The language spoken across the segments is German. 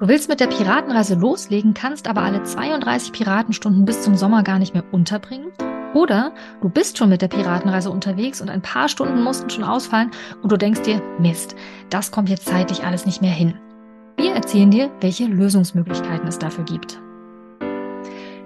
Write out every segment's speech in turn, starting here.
Du willst mit der Piratenreise loslegen, kannst aber alle 32 Piratenstunden bis zum Sommer gar nicht mehr unterbringen? Oder du bist schon mit der Piratenreise unterwegs und ein paar Stunden mussten schon ausfallen und du denkst dir, Mist, das kommt jetzt zeitlich alles nicht mehr hin. Wir erzählen dir, welche Lösungsmöglichkeiten es dafür gibt.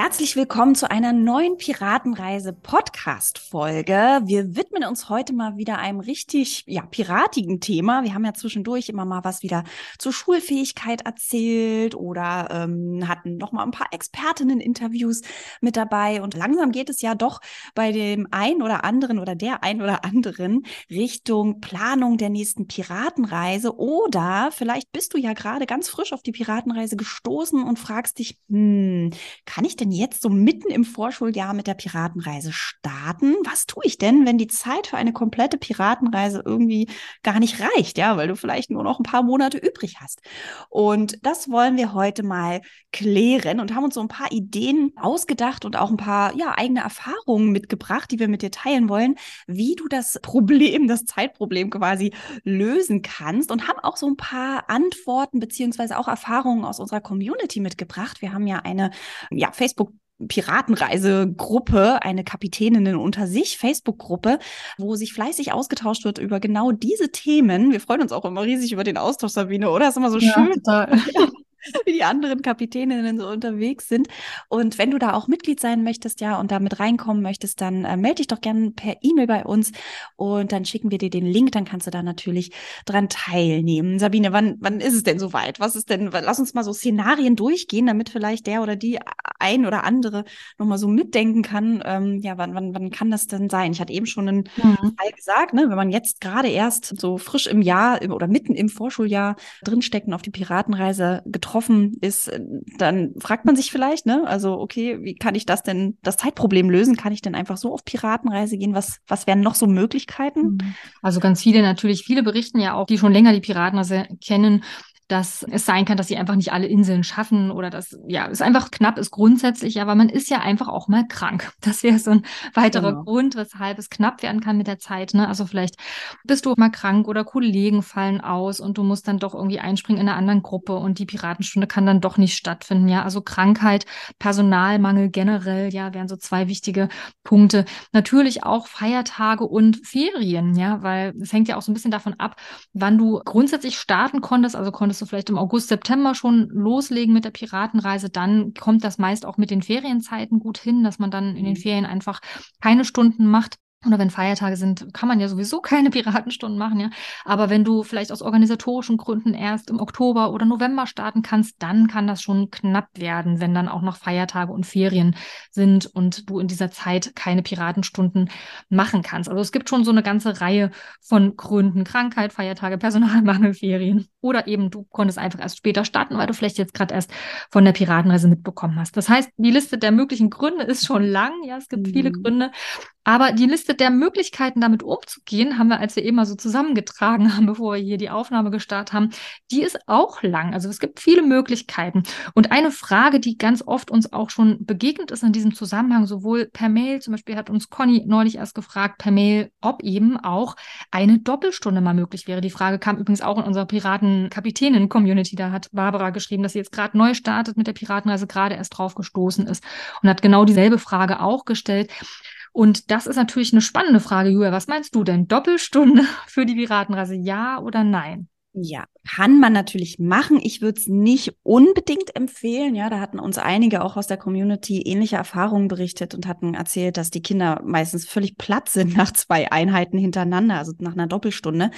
Herzlich willkommen zu einer neuen Piratenreise Podcast Folge. Wir widmen uns heute mal wieder einem richtig ja piratigen Thema. Wir haben ja zwischendurch immer mal was wieder zur Schulfähigkeit erzählt oder ähm, hatten noch mal ein paar Expertinnen Interviews mit dabei und langsam geht es ja doch bei dem ein oder anderen oder der ein oder anderen Richtung Planung der nächsten Piratenreise oder vielleicht bist du ja gerade ganz frisch auf die Piratenreise gestoßen und fragst dich, hm, kann ich denn denn jetzt so mitten im Vorschuljahr mit der Piratenreise starten? Was tue ich denn, wenn die Zeit für eine komplette Piratenreise irgendwie gar nicht reicht, ja, weil du vielleicht nur noch ein paar Monate übrig hast? Und das wollen wir heute mal klären und haben uns so ein paar Ideen ausgedacht und auch ein paar ja, eigene Erfahrungen mitgebracht, die wir mit dir teilen wollen, wie du das Problem, das Zeitproblem quasi lösen kannst und haben auch so ein paar Antworten beziehungsweise auch Erfahrungen aus unserer Community mitgebracht. Wir haben ja eine ja, Facebook Facebook Piratenreisegruppe, eine Kapitäninnen unter sich Facebook-Gruppe, wo sich fleißig ausgetauscht wird über genau diese Themen. Wir freuen uns auch immer riesig über den Austausch, Sabine, oder? Das ist immer so ja, schön. Total. wie die anderen Kapitäninnen so unterwegs sind. Und wenn du da auch Mitglied sein möchtest, ja, und da mit reinkommen möchtest, dann äh, melde dich doch gerne per E-Mail bei uns und dann schicken wir dir den Link, dann kannst du da natürlich dran teilnehmen. Sabine, wann, wann ist es denn soweit? Was ist denn, lass uns mal so Szenarien durchgehen, damit vielleicht der oder die ein oder andere nochmal so mitdenken kann. Ähm, ja, wann, wann, wann kann das denn sein? Ich hatte eben schon einen mhm. Fall gesagt, ne, wenn man jetzt gerade erst so frisch im Jahr im, oder mitten im Vorschuljahr drinstecken auf die Piratenreise getroffen betroffen ist, äh, dann fragt man sich vielleicht, ne, also okay, wie kann ich das denn, das Zeitproblem lösen? Kann ich denn einfach so auf Piratenreise gehen? Was, was wären noch so Möglichkeiten? Mhm. Also ganz viele natürlich, viele berichten ja auch, die schon länger die Piratenreise kennen, dass es sein kann, dass sie einfach nicht alle Inseln schaffen oder dass ja es einfach knapp ist grundsätzlich, aber man ist ja einfach auch mal krank. Das wäre so ein weiterer genau. Grund, weshalb es knapp werden kann mit der Zeit. Ne? Also vielleicht bist du mal krank oder Kollegen fallen aus und du musst dann doch irgendwie einspringen in einer anderen Gruppe und die Piratenstunde kann dann doch nicht stattfinden. Ja, also Krankheit, Personalmangel generell, ja, wären so zwei wichtige Punkte. Natürlich auch Feiertage und Ferien, ja, weil es hängt ja auch so ein bisschen davon ab, wann du grundsätzlich starten konntest. Also konntest du vielleicht im August, September schon loslegen mit der Piratenreise, dann kommt das meist auch mit den Ferienzeiten gut hin, dass man dann in den mhm. Ferien einfach keine Stunden macht. Oder wenn Feiertage sind, kann man ja sowieso keine Piratenstunden machen, ja. Aber wenn du vielleicht aus organisatorischen Gründen erst im Oktober oder November starten kannst, dann kann das schon knapp werden, wenn dann auch noch Feiertage und Ferien sind und du in dieser Zeit keine Piratenstunden machen kannst. Also es gibt schon so eine ganze Reihe von Gründen. Krankheit, Feiertage, Personalmangel, Ferien. Oder eben du konntest einfach erst später starten, weil du vielleicht jetzt gerade erst von der Piratenreise mitbekommen hast. Das heißt, die Liste der möglichen Gründe ist schon lang. Ja, es gibt mhm. viele Gründe. Aber die Liste der Möglichkeiten, damit umzugehen, haben wir, als wir eben mal so zusammengetragen haben, bevor wir hier die Aufnahme gestartet haben, die ist auch lang. Also es gibt viele Möglichkeiten. Und eine Frage, die ganz oft uns auch schon begegnet ist in diesem Zusammenhang, sowohl per Mail, zum Beispiel hat uns Conny neulich erst gefragt per Mail, ob eben auch eine Doppelstunde mal möglich wäre. Die Frage kam übrigens auch in unserer Piraten-Kapitänin-Community. Da hat Barbara geschrieben, dass sie jetzt gerade neu startet mit der Piratenreise, gerade erst drauf gestoßen ist und hat genau dieselbe Frage auch gestellt. Und das ist natürlich eine spannende Frage, Julia. Was meinst du denn? Doppelstunde für die Piratenreise, ja oder nein? Ja, Kann man natürlich machen. Ich würde es nicht unbedingt empfehlen. Ja, da hatten uns einige auch aus der Community ähnliche Erfahrungen berichtet und hatten erzählt, dass die Kinder meistens völlig platt sind nach zwei Einheiten hintereinander, also nach einer Doppelstunde.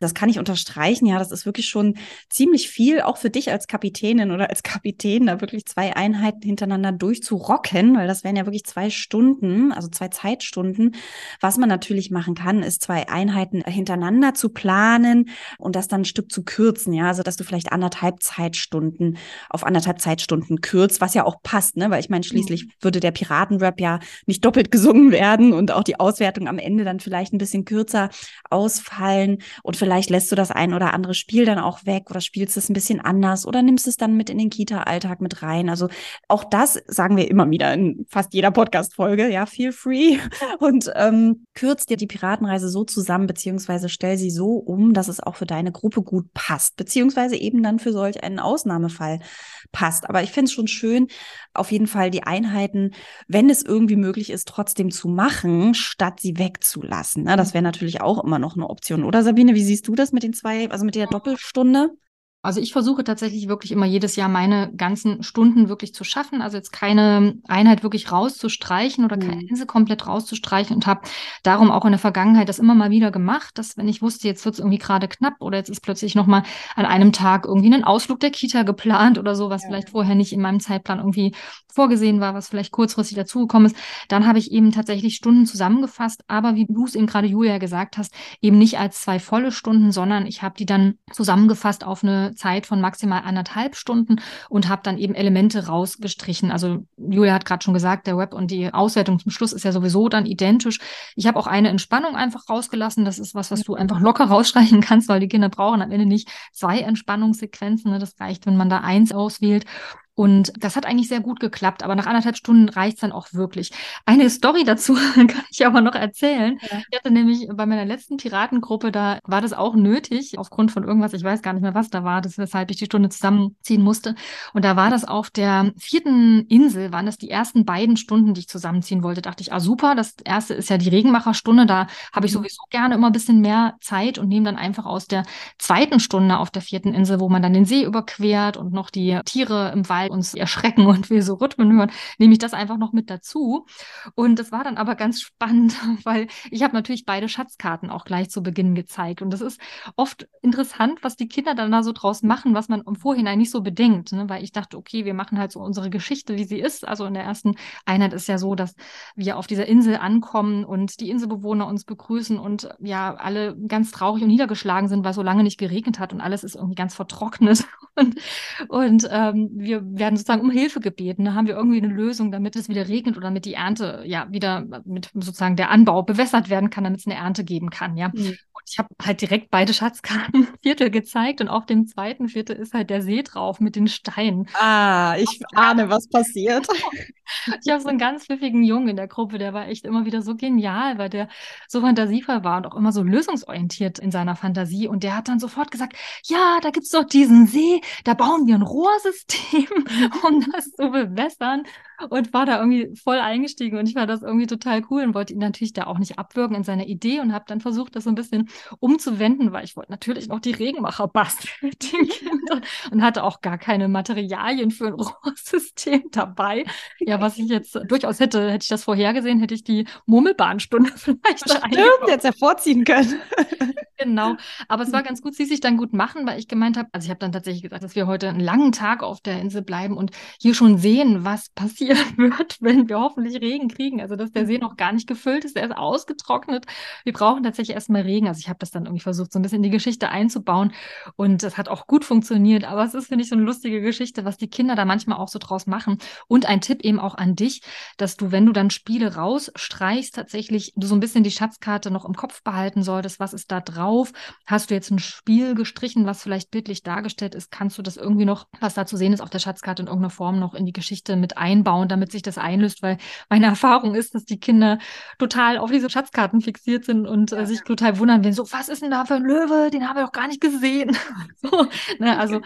Das kann ich unterstreichen. Ja, das ist wirklich schon ziemlich viel, auch für dich als Kapitänin oder als Kapitän, da wirklich zwei Einheiten hintereinander durchzurocken, weil das wären ja wirklich zwei Stunden, also zwei Zeitstunden. Was man natürlich machen kann, ist zwei Einheiten hintereinander zu planen und das dann ein Stück zu kürzen. Ja, also dass du vielleicht anderthalb Zeitstunden auf anderthalb Zeitstunden kürzt, was ja auch passt, ne? Weil ich meine, schließlich mhm. würde der Piratenrap ja nicht doppelt gesungen werden und auch die Auswertung am Ende dann vielleicht ein bisschen kürzer ausfallen und vielleicht lässt du das ein oder andere Spiel dann auch weg oder spielst es ein bisschen anders oder nimmst es dann mit in den Kita-Alltag mit rein. Also auch das sagen wir immer wieder in fast jeder Podcast-Folge, ja, feel free und ähm, kürzt dir die Piratenreise so zusammen, beziehungsweise stell sie so um, dass es auch für deine Gruppe gut passt, beziehungsweise eben dann für solch einen Ausnahmefall passt. Aber ich finde es schon schön, auf jeden Fall die Einheiten, wenn es irgendwie möglich ist, trotzdem zu machen, statt sie wegzulassen. Ne? Das wäre natürlich auch immer noch eine Option. Oder Sabine, wie siehst du das mit den zwei, also mit der Doppelstunde? Also ich versuche tatsächlich wirklich immer jedes Jahr meine ganzen Stunden wirklich zu schaffen. Also jetzt keine Einheit wirklich rauszustreichen oder keine mhm. Insel komplett rauszustreichen und habe darum auch in der Vergangenheit das immer mal wieder gemacht, dass wenn ich wusste, jetzt wird es irgendwie gerade knapp oder jetzt ist plötzlich nochmal an einem Tag irgendwie ein Ausflug der Kita geplant oder so, was ja. vielleicht vorher nicht in meinem Zeitplan irgendwie vorgesehen war, was vielleicht kurzfristig dazugekommen ist, dann habe ich eben tatsächlich Stunden zusammengefasst, aber wie du es eben gerade Julia gesagt hast, eben nicht als zwei volle Stunden, sondern ich habe die dann zusammengefasst auf eine Zeit von maximal anderthalb Stunden und habe dann eben Elemente rausgestrichen. Also Julia hat gerade schon gesagt, der Web und die Auswertung zum Schluss ist ja sowieso dann identisch. Ich habe auch eine Entspannung einfach rausgelassen. Das ist was, was du einfach locker rausstreichen kannst, weil die Kinder brauchen am Ende nicht zwei Entspannungssequenzen. Ne? Das reicht, wenn man da eins auswählt. Und das hat eigentlich sehr gut geklappt, aber nach anderthalb Stunden reicht's dann auch wirklich. Eine Story dazu kann ich aber noch erzählen. Ja. Ich hatte nämlich bei meiner letzten Piratengruppe, da war das auch nötig, aufgrund von irgendwas, ich weiß gar nicht mehr, was da war, das, weshalb ich die Stunde zusammenziehen musste. Und da war das auf der vierten Insel, waren das die ersten beiden Stunden, die ich zusammenziehen wollte. Dachte ich, ah super, das erste ist ja die Regenmacherstunde, da habe ich mhm. sowieso gerne immer ein bisschen mehr Zeit und nehme dann einfach aus der zweiten Stunde auf der vierten Insel, wo man dann den See überquert und noch die Tiere im Wald uns erschrecken und wir so Rhythmen hören, nehme ich das einfach noch mit dazu. Und das war dann aber ganz spannend, weil ich habe natürlich beide Schatzkarten auch gleich zu Beginn gezeigt. Und das ist oft interessant, was die Kinder dann da so draus machen, was man im Vorhinein nicht so bedenkt. Ne? Weil ich dachte, okay, wir machen halt so unsere Geschichte, wie sie ist. Also in der ersten Einheit ist ja so, dass wir auf dieser Insel ankommen und die Inselbewohner uns begrüßen und ja, alle ganz traurig und niedergeschlagen sind, weil so lange nicht geregnet hat und alles ist irgendwie ganz vertrocknet. Und, und ähm, wir werden sozusagen um Hilfe gebeten. Da haben wir irgendwie eine Lösung, damit es wieder regnet oder damit die Ernte ja wieder mit sozusagen der Anbau bewässert werden kann, damit es eine Ernte geben kann. Ja. Mhm. Und ich habe halt direkt beide Schatzkarten Viertel gezeigt und auf dem zweiten Viertel ist halt der See drauf mit den Steinen. Ah, ich ahne, was passiert. Ich habe so einen ganz pfiffigen Jungen in der Gruppe, der war echt immer wieder so genial, weil der so fantasievoll war und auch immer so lösungsorientiert in seiner Fantasie. Und der hat dann sofort gesagt, ja, da gibt's doch diesen See, da bauen wir ein Rohrsystem, um das zu bewässern und war da irgendwie voll eingestiegen und ich fand das irgendwie total cool und wollte ihn natürlich da auch nicht abwürgen in seiner Idee und habe dann versucht, das so ein bisschen umzuwenden, weil ich wollte natürlich noch die Regenmacher basteln mit den Kindern und hatte auch gar keine Materialien für ein Rohrsystem dabei. Ja, was ich jetzt durchaus hätte, hätte ich das vorhergesehen, hätte ich die Murmelbahnstunde vielleicht Stimmt, jetzt hervorziehen können. genau, aber es war ganz gut, sie sich dann gut machen, weil ich gemeint habe, also ich habe dann tatsächlich gesagt, dass wir heute einen langen Tag auf der Insel bleiben und hier schon sehen, was passieren wird, wenn wir hoffentlich Regen kriegen. Also, dass der See noch gar nicht gefüllt ist, der ist ausgetrocknet. Wir brauchen tatsächlich erstmal Regen. Also, ich habe das dann irgendwie versucht, so ein bisschen in die Geschichte einzubauen und das hat auch gut funktioniert. Aber es ist, finde ich, so eine lustige Geschichte, was die Kinder da manchmal auch so draus machen. Und ein Tipp eben auch an dich, dass du, wenn du dann Spiele rausstreichst, tatsächlich du so ein bisschen die Schatzkarte noch im Kopf behalten solltest. Was ist da drauf? Hast du jetzt ein Spiel gestrichen, was vielleicht bildlich dargestellt ist? Kannst du das irgendwie noch, was da zu sehen ist auf der Schatzkarte in irgendeiner Form noch in die Geschichte mit einbauen? damit sich das einlöst, weil meine Erfahrung ist, dass die Kinder total auf diese Schatzkarten fixiert sind und äh, sich total wundern, wenn so, was ist denn da für ein Löwe? Den haben wir doch gar nicht gesehen. so, ne, also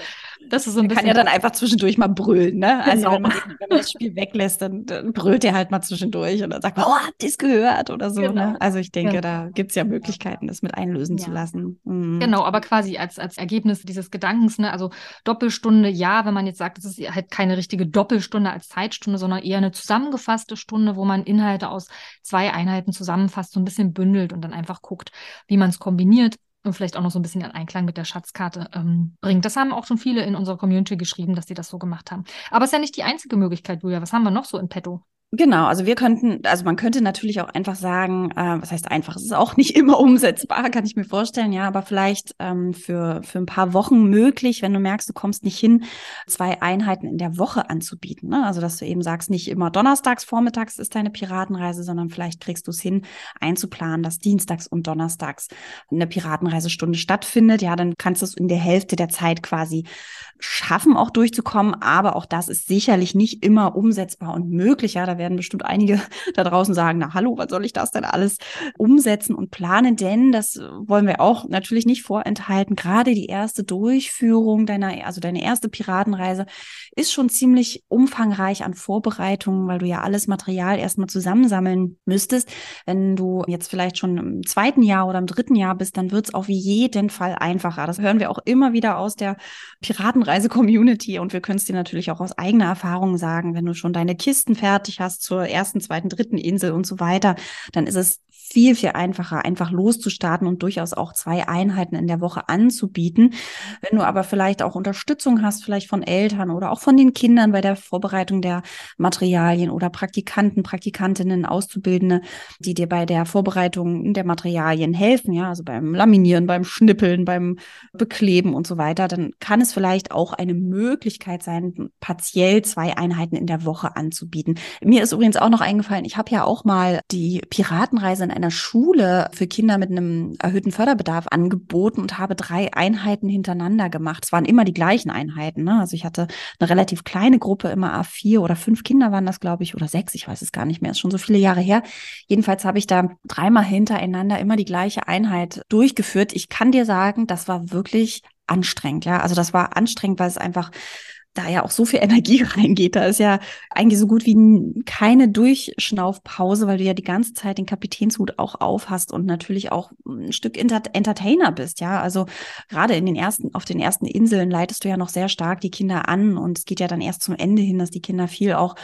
das ist so ein man bisschen. kann ja dann einfach zwischendurch mal brüllen, ne? Also genau. wenn, man, wenn man das Spiel weglässt, lässt, dann, dann brüllt er halt mal zwischendurch und dann sagt man, oh, habt ihr es gehört oder so. Ne? Genau. Ne? Also ich denke, genau. da gibt es ja Möglichkeiten, das mit einlösen ja. zu lassen. Mhm. Genau, aber quasi als, als Ergebnis dieses Gedankens, ne? also Doppelstunde, ja, wenn man jetzt sagt, es ist halt keine richtige Doppelstunde als Zeitstunde, sondern eher eine zusammengefasste Stunde, wo man Inhalte aus zwei Einheiten zusammenfasst, so ein bisschen bündelt und dann einfach guckt, wie man es kombiniert und vielleicht auch noch so ein bisschen in Einklang mit der Schatzkarte ähm, bringt. Das haben auch schon viele in unserer Community geschrieben, dass sie das so gemacht haben. Aber es ist ja nicht die einzige Möglichkeit, Julia. Was haben wir noch so in petto? Genau, also wir könnten, also man könnte natürlich auch einfach sagen, äh, was heißt einfach, es ist auch nicht immer umsetzbar, kann ich mir vorstellen, ja, aber vielleicht ähm, für, für ein paar Wochen möglich, wenn du merkst, du kommst nicht hin, zwei Einheiten in der Woche anzubieten. Ne? Also dass du eben sagst, nicht immer donnerstags, vormittags ist deine Piratenreise, sondern vielleicht kriegst du es hin, einzuplanen, dass dienstags und donnerstags eine Piratenreisestunde stattfindet. Ja, dann kannst du es in der Hälfte der Zeit quasi schaffen, auch durchzukommen, aber auch das ist sicherlich nicht immer umsetzbar und möglich. Ja, da werden bestimmt einige da draußen sagen, na hallo, was soll ich das denn alles umsetzen und planen? Denn das wollen wir auch natürlich nicht vorenthalten. Gerade die erste Durchführung deiner, also deine erste Piratenreise ist schon ziemlich umfangreich an Vorbereitungen, weil du ja alles Material erstmal zusammensammeln müsstest. Wenn du jetzt vielleicht schon im zweiten Jahr oder im dritten Jahr bist, dann wird es auf jeden Fall einfacher. Das hören wir auch immer wieder aus der Piratenreise-Community und wir können es dir natürlich auch aus eigener Erfahrung sagen, wenn du schon deine Kisten fertig hast, hast zur ersten, zweiten, dritten Insel und so weiter, dann ist es viel, viel einfacher, einfach loszustarten und durchaus auch zwei Einheiten in der Woche anzubieten. Wenn du aber vielleicht auch Unterstützung hast, vielleicht von Eltern oder auch von den Kindern bei der Vorbereitung der Materialien oder Praktikanten, Praktikantinnen, Auszubildende, die dir bei der Vorbereitung der Materialien helfen, ja, also beim Laminieren, beim Schnippeln, beim Bekleben und so weiter, dann kann es vielleicht auch eine Möglichkeit sein, partiell zwei Einheiten in der Woche anzubieten. Mir ist übrigens auch noch eingefallen, ich habe ja auch mal die Piratenreise in einer Schule für Kinder mit einem erhöhten Förderbedarf angeboten und habe drei Einheiten hintereinander gemacht. Es waren immer die gleichen Einheiten. Ne? Also ich hatte eine relativ kleine Gruppe, immer A4 oder fünf Kinder waren das, glaube ich, oder sechs, ich weiß es gar nicht mehr, ist schon so viele Jahre her. Jedenfalls habe ich da dreimal hintereinander immer die gleiche Einheit durchgeführt. Ich kann dir sagen, das war wirklich anstrengend, ja. Also das war anstrengend, weil es einfach da ja auch so viel Energie reingeht. Da ist ja eigentlich so gut wie keine Durchschnaufpause, weil du ja die ganze Zeit den Kapitänshut auch aufhast und natürlich auch ein Stück Inter Entertainer bist, ja. Also gerade in den ersten, auf den ersten Inseln leitest du ja noch sehr stark die Kinder an und es geht ja dann erst zum Ende hin, dass die Kinder viel auch,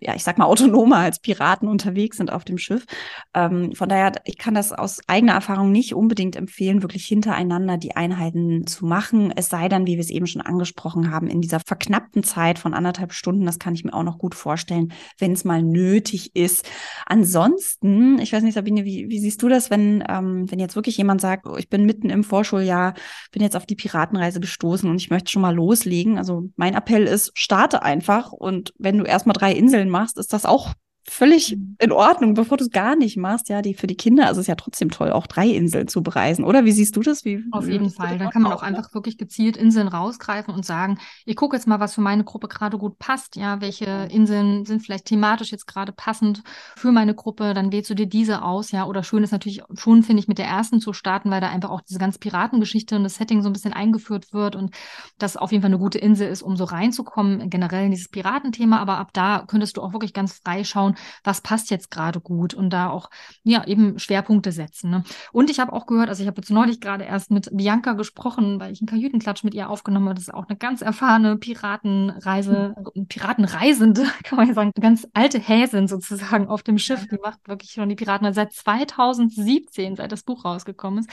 ja, ich sag mal, autonomer als Piraten unterwegs sind auf dem Schiff. Ähm, von daher, ich kann das aus eigener Erfahrung nicht unbedingt empfehlen, wirklich hintereinander die Einheiten zu machen. Es sei dann, wie wir es eben schon angesprochen haben, in dieser verknappten Zeit von anderthalb Stunden. Das kann ich mir auch noch gut vorstellen, wenn es mal nötig ist. Ansonsten, ich weiß nicht, Sabine, wie, wie siehst du das, wenn, ähm, wenn jetzt wirklich jemand sagt, oh, ich bin mitten im Vorschuljahr, bin jetzt auf die Piratenreise gestoßen und ich möchte schon mal loslegen. Also mein Appell ist, starte einfach und wenn du erstmal drei Inseln machst, ist das auch völlig mhm. in Ordnung, bevor du es gar nicht machst. Ja, die für die Kinder ist es ja trotzdem toll, auch drei Inseln zu bereisen, oder? Wie siehst du das? Wie, Auf jeden Fall. Da kann man auch einfach wirklich gezielt Inseln rausgreifen und sagen, ich gucke jetzt mal, was für meine Gruppe gerade gut passt. Ja, welche Inseln sind vielleicht thematisch jetzt gerade passend für meine Gruppe? Dann wählst du dir diese aus. Ja, oder schön ist natürlich schon, finde ich, mit der ersten zu starten, weil da einfach auch diese ganze Piratengeschichte und das Setting so ein bisschen eingeführt wird und das auf jeden Fall eine gute Insel ist, um so reinzukommen, generell in dieses Piratenthema. Aber ab da könntest du auch wirklich ganz frei schauen, schauen, was passt jetzt gerade gut und da auch ja eben Schwerpunkte setzen. Ne? Und ich habe auch gehört, also ich habe jetzt neulich gerade erst mit Bianca gesprochen, weil ich einen Kajütenklatsch mit ihr aufgenommen habe. Das ist auch eine ganz erfahrene Piratenreise, mhm. Piratenreisende, kann man ja sagen, eine ganz alte Häsin sozusagen auf dem Schiff. Die macht wirklich schon die Piraten seit 2017, seit das Buch rausgekommen ist.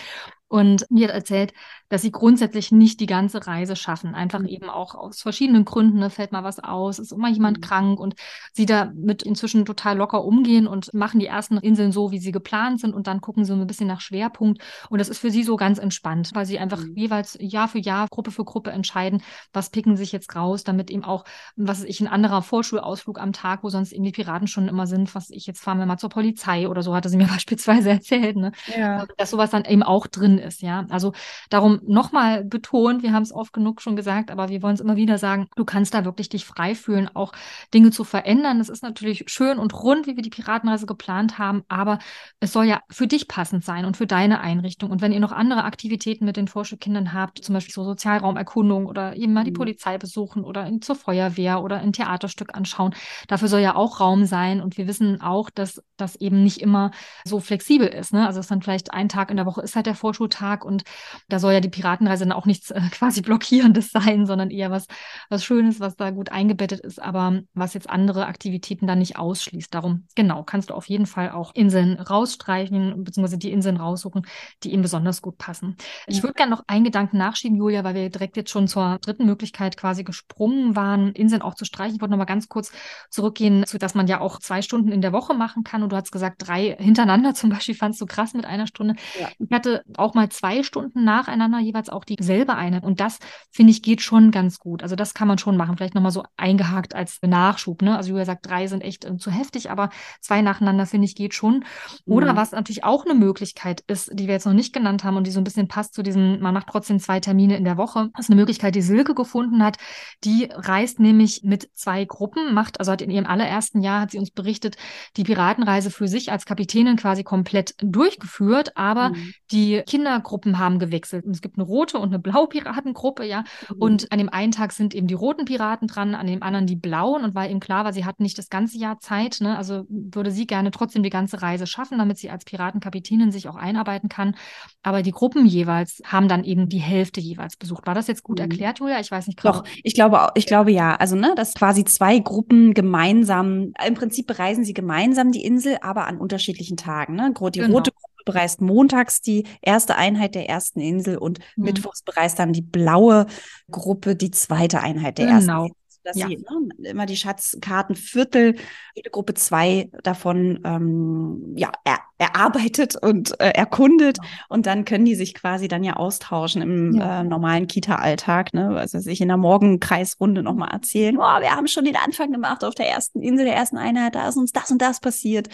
Und mir hat erzählt, dass sie grundsätzlich nicht die ganze Reise schaffen. Einfach mhm. eben auch aus verschiedenen Gründen. Ne, fällt mal was aus, ist immer jemand mhm. krank und sie damit inzwischen total locker umgehen und machen die ersten Inseln so, wie sie geplant sind und dann gucken sie ein bisschen nach Schwerpunkt. Und das ist für sie so ganz entspannt, weil sie einfach mhm. jeweils Jahr für Jahr, Gruppe für Gruppe entscheiden, was picken sich jetzt raus, damit eben auch, was ich, ein anderer Vorschulausflug am Tag, wo sonst eben die Piraten schon immer sind, was ich, jetzt fahren wir mal zur Polizei oder so, hatte sie mir beispielsweise erzählt, ne? Ja. Dass sowas dann eben auch drin drin ist, ja. Also darum nochmal betont, wir haben es oft genug schon gesagt, aber wir wollen es immer wieder sagen, du kannst da wirklich dich frei fühlen, auch Dinge zu verändern. Es ist natürlich schön und rund, wie wir die Piratenreise geplant haben, aber es soll ja für dich passend sein und für deine Einrichtung. Und wenn ihr noch andere Aktivitäten mit den Vorschulkindern habt, zum Beispiel so Sozialraumerkundung oder eben mal die mhm. Polizei besuchen oder in, zur Feuerwehr oder ein Theaterstück anschauen, dafür soll ja auch Raum sein. Und wir wissen auch, dass das eben nicht immer so flexibel ist. Ne? Also es dann vielleicht ein Tag in der Woche ist halt der Vorschultag und da soll ja die Piratenreise dann auch nichts äh, quasi blockierendes sein, sondern eher was, was Schönes, was da gut eingebettet ist, aber was jetzt andere Aktivitäten dann nicht ausschließt. Darum, genau, kannst du auf jeden Fall auch Inseln rausstreichen, beziehungsweise die Inseln raussuchen, die ihm besonders gut passen. Ich würde gerne noch einen Gedanken nachschieben, Julia, weil wir direkt jetzt schon zur dritten Möglichkeit quasi gesprungen waren, Inseln auch zu streichen. Ich wollte noch mal ganz kurz zurückgehen, zu dass man ja auch zwei Stunden in der Woche machen kann. Und du hast gesagt, drei hintereinander zum Beispiel fandst du krass mit einer Stunde. Ja. Ich hatte auch mal zwei Stunden nacheinander jeweils auch dieselbe Einheit. Und das, finde ich, geht schon ganz gut. Also das kann man schon machen. Vielleicht nochmal so eingehakt als Nachschub. Ne? Also Julia sagt, drei sind echt äh, zu heftig, aber zwei nacheinander, finde ich, geht schon. Oder mhm. was natürlich auch eine Möglichkeit ist, die wir jetzt noch nicht genannt haben und die so ein bisschen passt zu diesem, man macht trotzdem zwei Termine in der Woche. Das ist eine Möglichkeit, die Silke gefunden hat. Die reist nämlich mit zwei Gruppen, macht, also hat in ihrem allerersten Jahr, hat sie uns berichtet, die Piratenreise für sich als Kapitänin quasi komplett durchgeführt, aber mhm. die Kindergruppen haben gewechselt. Und es gibt eine rote und eine blaue Piratengruppe, ja. Mhm. Und an dem einen Tag sind eben die roten Piraten dran, an dem anderen die blauen und weil eben klar war, sie hatten nicht das ganze Jahr Zeit, ne? Also würde sie gerne trotzdem die ganze Reise schaffen, damit sie als Piratenkapitänin sich auch einarbeiten kann. Aber die Gruppen jeweils haben dann eben die Hälfte jeweils besucht. War das jetzt gut mhm. erklärt, Julia? Ich weiß nicht genau. Doch, ich glaube, ich glaube ja. Also, ne, dass quasi zwei Gruppen gemeinsam, im Prinzip bereisen sie gemeinsam die Insel, aber an unterschiedlichen Tagen. Ne? Die genau. rote Gruppe bereist montags die erste Einheit der ersten Insel und mhm. mittwochs bereist dann die blaue Gruppe die zweite Einheit der genau. ersten Insel dass ja. sie ne, immer die Schatzkartenviertel, jede Gruppe zwei davon ähm, ja, er, erarbeitet und äh, erkundet. Genau. Und dann können die sich quasi dann ja austauschen im ja. Äh, normalen Kita-Alltag. Ne? Also sich in der Morgenkreisrunde nochmal erzählen, oh, wir haben schon den Anfang gemacht auf der ersten Insel, der ersten Einheit, da ist uns das und das passiert.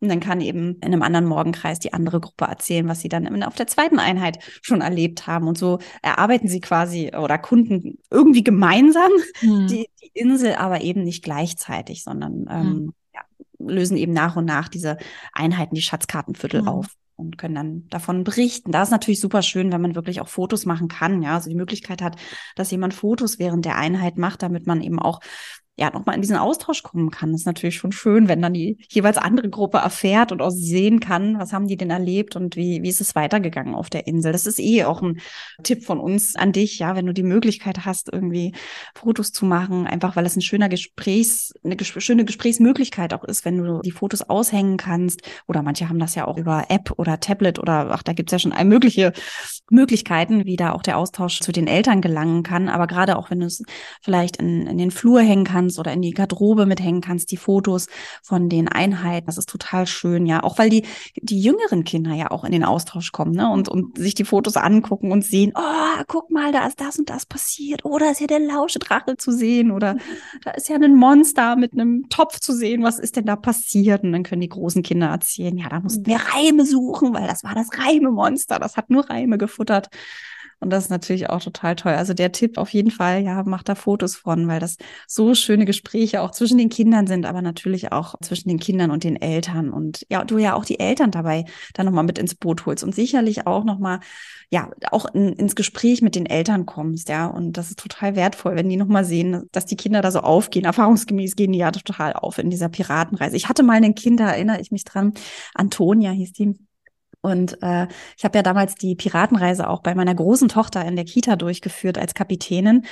Und dann kann eben in einem anderen Morgenkreis die andere Gruppe erzählen, was sie dann auf der zweiten Einheit schon erlebt haben. Und so erarbeiten sie quasi oder Kunden irgendwie gemeinsam mhm. die, die, Insel, aber eben nicht gleichzeitig, sondern ähm, mhm. ja, lösen eben nach und nach diese Einheiten, die Schatzkartenviertel mhm. auf und können dann davon berichten. Da ist natürlich super schön, wenn man wirklich auch Fotos machen kann, ja, also die Möglichkeit hat, dass jemand Fotos während der Einheit macht, damit man eben auch ja, nochmal in diesen Austausch kommen kann. Das ist natürlich schon schön, wenn dann die jeweils andere Gruppe erfährt und auch sehen kann, was haben die denn erlebt und wie, wie ist es weitergegangen auf der Insel. Das ist eh auch ein Tipp von uns an dich, ja, wenn du die Möglichkeit hast, irgendwie Fotos zu machen, einfach weil es ein schöner Gesprächs, eine ges schöne Gesprächsmöglichkeit auch ist, wenn du die Fotos aushängen kannst. Oder manche haben das ja auch über App oder Tablet oder ach, da gibt's ja schon all mögliche Möglichkeiten, wie da auch der Austausch zu den Eltern gelangen kann. Aber gerade auch, wenn du es vielleicht in, in den Flur hängen kannst, kannst oder in die Garderobe mithängen kannst, die Fotos von den Einheiten. Das ist total schön, ja. Auch weil die, die jüngeren Kinder ja auch in den Austausch kommen, ne? Und, und sich die Fotos angucken und sehen, oh, guck mal, da ist das und das passiert. Oder oh, ist ja der Lauschedrache zu sehen. Oder da ist ja ein Monster mit einem Topf zu sehen. Was ist denn da passiert? Und dann können die großen Kinder erzählen, ja, da mussten wir Reime suchen, weil das war das Reimemonster. Das hat nur Reime gefuttert. Und das ist natürlich auch total toll. Also der Tipp auf jeden Fall, ja, macht da Fotos von, weil das so schöne Gespräche auch zwischen den Kindern sind, aber natürlich auch zwischen den Kindern und den Eltern. Und ja, du ja auch die Eltern dabei dann nochmal mit ins Boot holst und sicherlich auch nochmal, ja, auch in, ins Gespräch mit den Eltern kommst, ja. Und das ist total wertvoll, wenn die nochmal sehen, dass die Kinder da so aufgehen. Erfahrungsgemäß gehen die ja total auf in dieser Piratenreise. Ich hatte mal ein Kind, da erinnere ich mich dran. Antonia hieß die und äh, ich habe ja damals die Piratenreise auch bei meiner großen Tochter in der Kita durchgeführt als Kapitänin.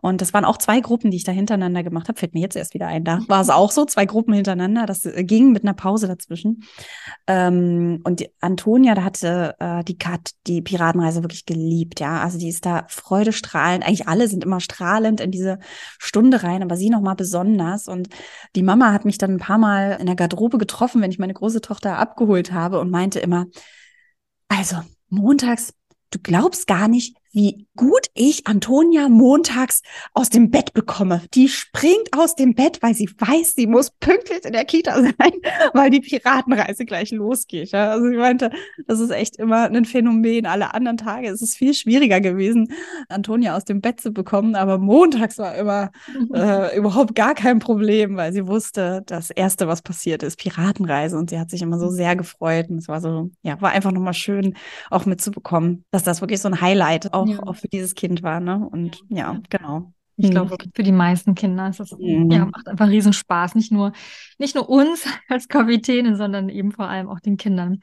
Und das waren auch zwei Gruppen, die ich da hintereinander gemacht habe. Fällt mir jetzt erst wieder ein. Da war es auch so, zwei Gruppen hintereinander. Das äh, ging mit einer Pause dazwischen. Ähm, und die Antonia, da hatte äh, die Kat die Piratenreise wirklich geliebt. Ja, also die ist da freudestrahlend. Eigentlich alle sind immer strahlend in diese Stunde rein, aber sie noch mal besonders. Und die Mama hat mich dann ein paar Mal in der Garderobe getroffen, wenn ich meine große Tochter abgeholt habe und meinte immer, also, montags, du glaubst gar nicht, wie gut ich Antonia montags aus dem Bett bekomme. Die springt aus dem Bett, weil sie weiß, sie muss pünktlich in der Kita sein, weil die Piratenreise gleich losgeht. Ja? Also ich meinte, das ist echt immer ein Phänomen. Alle anderen Tage ist es viel schwieriger gewesen, Antonia aus dem Bett zu bekommen, aber montags war immer äh, überhaupt gar kein Problem, weil sie wusste, das Erste, was passiert ist, Piratenreise und sie hat sich immer so sehr gefreut und es war so, ja, war einfach nochmal schön, auch mitzubekommen, dass das wirklich so ein Highlight auch, ja. auch für dieses Kind war, ne? Und ja, ja genau. Ich glaube, mhm. für die meisten Kinder ist das mhm. ja, macht einfach riesen Spaß. Nicht nur, nicht nur uns als Kapitäne, sondern eben vor allem auch den Kindern.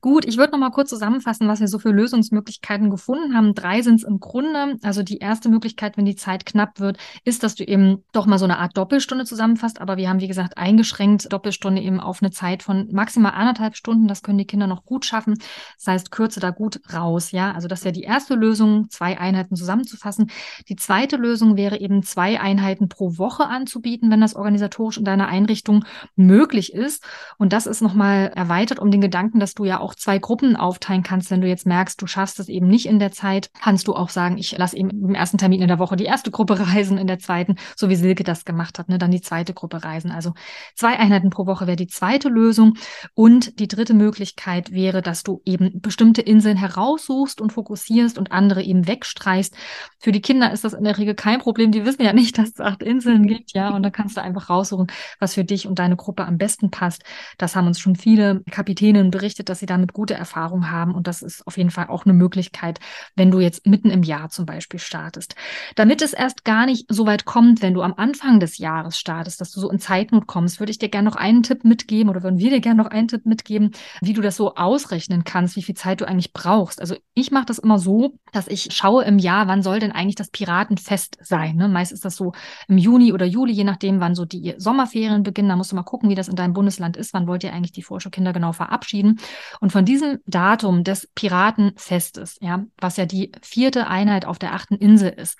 Gut, ich würde noch mal kurz zusammenfassen, was wir so für Lösungsmöglichkeiten gefunden haben. Drei sind es im Grunde. Also die erste Möglichkeit, wenn die Zeit knapp wird, ist, dass du eben doch mal so eine Art Doppelstunde zusammenfasst. Aber wir haben, wie gesagt, eingeschränkt Doppelstunde eben auf eine Zeit von maximal anderthalb Stunden. Das können die Kinder noch gut schaffen. Das heißt, kürze da gut raus. Ja, also das wäre die erste Lösung, zwei Einheiten zusammenzufassen. Die zweite Lösung wäre eben zwei Einheiten pro Woche anzubieten, wenn das organisatorisch in deiner Einrichtung möglich ist. Und das ist nochmal erweitert um den Gedanken, dass du ja auch zwei Gruppen aufteilen kannst, wenn du jetzt merkst, du schaffst es eben nicht in der Zeit, kannst du auch sagen, ich lasse eben im ersten Termin in der Woche die erste Gruppe reisen, in der zweiten, so wie Silke das gemacht hat, ne, dann die zweite Gruppe reisen. Also zwei Einheiten pro Woche wäre die zweite Lösung. Und die dritte Möglichkeit wäre, dass du eben bestimmte Inseln heraussuchst und fokussierst und andere eben wegstreichst. Für die Kinder ist das in der Regel kein Problem. Die wissen ja nicht, dass es acht Inseln gibt, ja. Und da kannst du einfach raussuchen, was für dich und deine Gruppe am besten passt. Das haben uns schon viele Kapitänen berichtet, dass sie damit damit gute Erfahrungen haben. Und das ist auf jeden Fall auch eine Möglichkeit, wenn du jetzt mitten im Jahr zum Beispiel startest. Damit es erst gar nicht so weit kommt, wenn du am Anfang des Jahres startest, dass du so in Zeitnot kommst, würde ich dir gerne noch einen Tipp mitgeben oder würden wir dir gerne noch einen Tipp mitgeben, wie du das so ausrechnen kannst, wie viel Zeit du eigentlich brauchst. Also ich mache das immer so, dass ich schaue im Jahr, wann soll denn eigentlich das Piratenfest sein. Ne? Meist ist das so im Juni oder Juli, je nachdem, wann so die Sommerferien beginnen. Da musst du mal gucken, wie das in deinem Bundesland ist. Wann wollt ihr eigentlich die Vorschulkinder genau verabschieden? Und von diesem Datum des Piratenfestes, ja, was ja die vierte Einheit auf der achten Insel ist,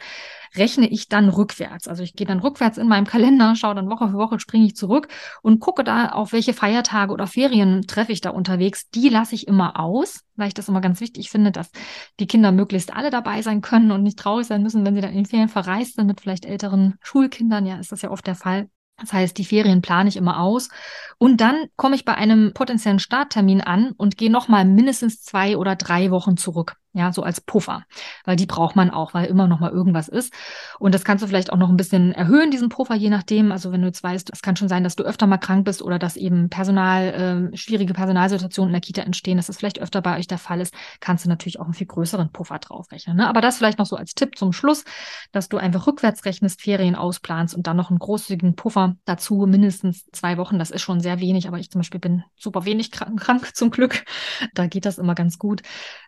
rechne ich dann rückwärts. Also ich gehe dann rückwärts in meinem Kalender, schaue dann Woche für Woche, springe ich zurück und gucke da, auf welche Feiertage oder Ferien treffe ich da unterwegs. Die lasse ich immer aus, weil ich das immer ganz wichtig finde, dass die Kinder möglichst alle dabei sein können und nicht traurig sein müssen, wenn sie dann in den Ferien verreist sind mit vielleicht älteren Schulkindern. Ja, ist das ja oft der Fall. Das heißt, die Ferien plane ich immer aus. Und dann komme ich bei einem potenziellen Starttermin an und gehe nochmal mindestens zwei oder drei Wochen zurück ja, so als Puffer, weil die braucht man auch, weil immer noch mal irgendwas ist. Und das kannst du vielleicht auch noch ein bisschen erhöhen, diesen Puffer, je nachdem. Also wenn du jetzt weißt, es kann schon sein, dass du öfter mal krank bist oder dass eben Personal, äh, schwierige Personalsituationen in der Kita entstehen, dass das vielleicht öfter bei euch der Fall ist, kannst du natürlich auch einen viel größeren Puffer draufrechnen. Ne? Aber das vielleicht noch so als Tipp zum Schluss, dass du einfach rückwärts rechnest, Ferien ausplanst und dann noch einen großzügigen Puffer dazu, mindestens zwei Wochen. Das ist schon sehr wenig, aber ich zum Beispiel bin super wenig krank, krank zum Glück. Da geht das immer ganz gut.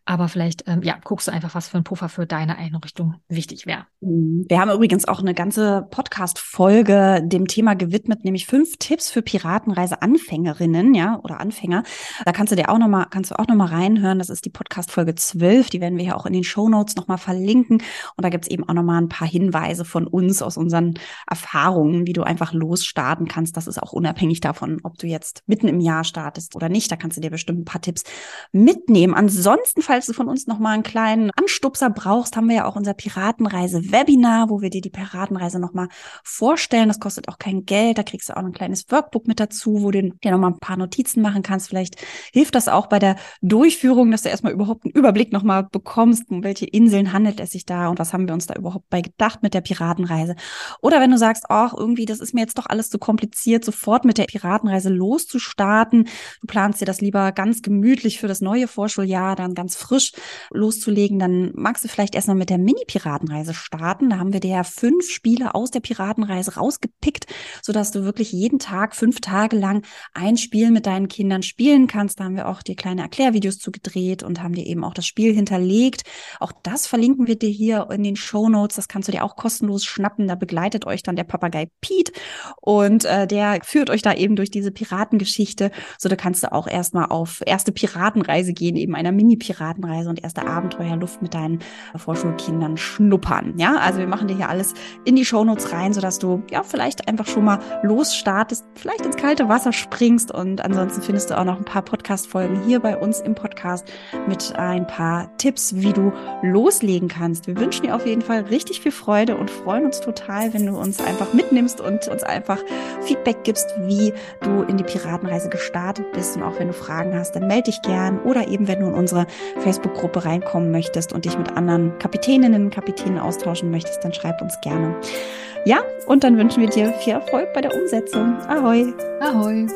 Aber vielleicht ähm, ja, guckst du einfach, was für ein Puffer für deine Einrichtung wichtig wäre. Mhm. Wir haben übrigens auch eine ganze Podcast-Folge dem Thema gewidmet, nämlich fünf Tipps für Piratenreise-Anfängerinnen, ja, oder Anfänger. Da kannst du dir auch nochmal, kannst du auch nochmal reinhören. Das ist die Podcast-Folge 12. Die werden wir ja auch in den Show Notes nochmal verlinken. Und da gibt es eben auch nochmal ein paar Hinweise von uns aus unseren Erfahrungen, wie du einfach losstarten kannst. Das ist auch unabhängig davon, ob du jetzt mitten im Jahr startest oder nicht. Da kannst du dir bestimmt ein paar Tipps mitnehmen. Ansonsten, falls du von uns nochmal mal einen kleinen Anstupser brauchst, haben wir ja auch unser Piratenreise-Webinar, wo wir dir die Piratenreise nochmal vorstellen. Das kostet auch kein Geld. Da kriegst du auch ein kleines Workbook mit dazu, wo du dir nochmal ein paar Notizen machen kannst. Vielleicht hilft das auch bei der Durchführung, dass du erstmal überhaupt einen Überblick nochmal bekommst, um welche Inseln handelt es sich da und was haben wir uns da überhaupt bei gedacht mit der Piratenreise. Oder wenn du sagst, ach, irgendwie, das ist mir jetzt doch alles zu kompliziert, sofort mit der Piratenreise loszustarten. Du planst dir das lieber ganz gemütlich für das neue Vorschuljahr, dann ganz frisch loszulegen, dann magst du vielleicht erstmal mit der Mini-Piratenreise starten. Da haben wir dir ja fünf Spiele aus der Piratenreise rausgepickt, sodass du wirklich jeden Tag, fünf Tage lang ein Spiel mit deinen Kindern spielen kannst. Da haben wir auch dir kleine Erklärvideos zugedreht und haben dir eben auch das Spiel hinterlegt. Auch das verlinken wir dir hier in den Show Notes. Das kannst du dir auch kostenlos schnappen. Da begleitet euch dann der Papagei Pete und äh, der führt euch da eben durch diese Piratengeschichte. So, da kannst du auch erstmal auf erste Piratenreise gehen, eben einer Mini-Piratenreise Piratenreise und erste Abenteuerluft mit deinen Vorschulkindern schnuppern. Ja, also wir machen dir hier alles in die Shownotes rein, sodass du ja vielleicht einfach schon mal losstartest, vielleicht ins kalte Wasser springst und ansonsten findest du auch noch ein paar Podcast-Folgen hier bei uns im Podcast mit ein paar Tipps, wie du loslegen kannst. Wir wünschen dir auf jeden Fall richtig viel Freude und freuen uns total, wenn du uns einfach mitnimmst und uns einfach Feedback gibst, wie du in die Piratenreise gestartet bist. Und auch wenn du Fragen hast, dann melde dich gern oder eben wenn du in unsere Facebook-Gruppe reinkommen möchtest und dich mit anderen Kapitäninnen und Kapitänen austauschen möchtest, dann schreib uns gerne. Ja, und dann wünschen wir dir viel Erfolg bei der Umsetzung. Ahoi! Ahoi!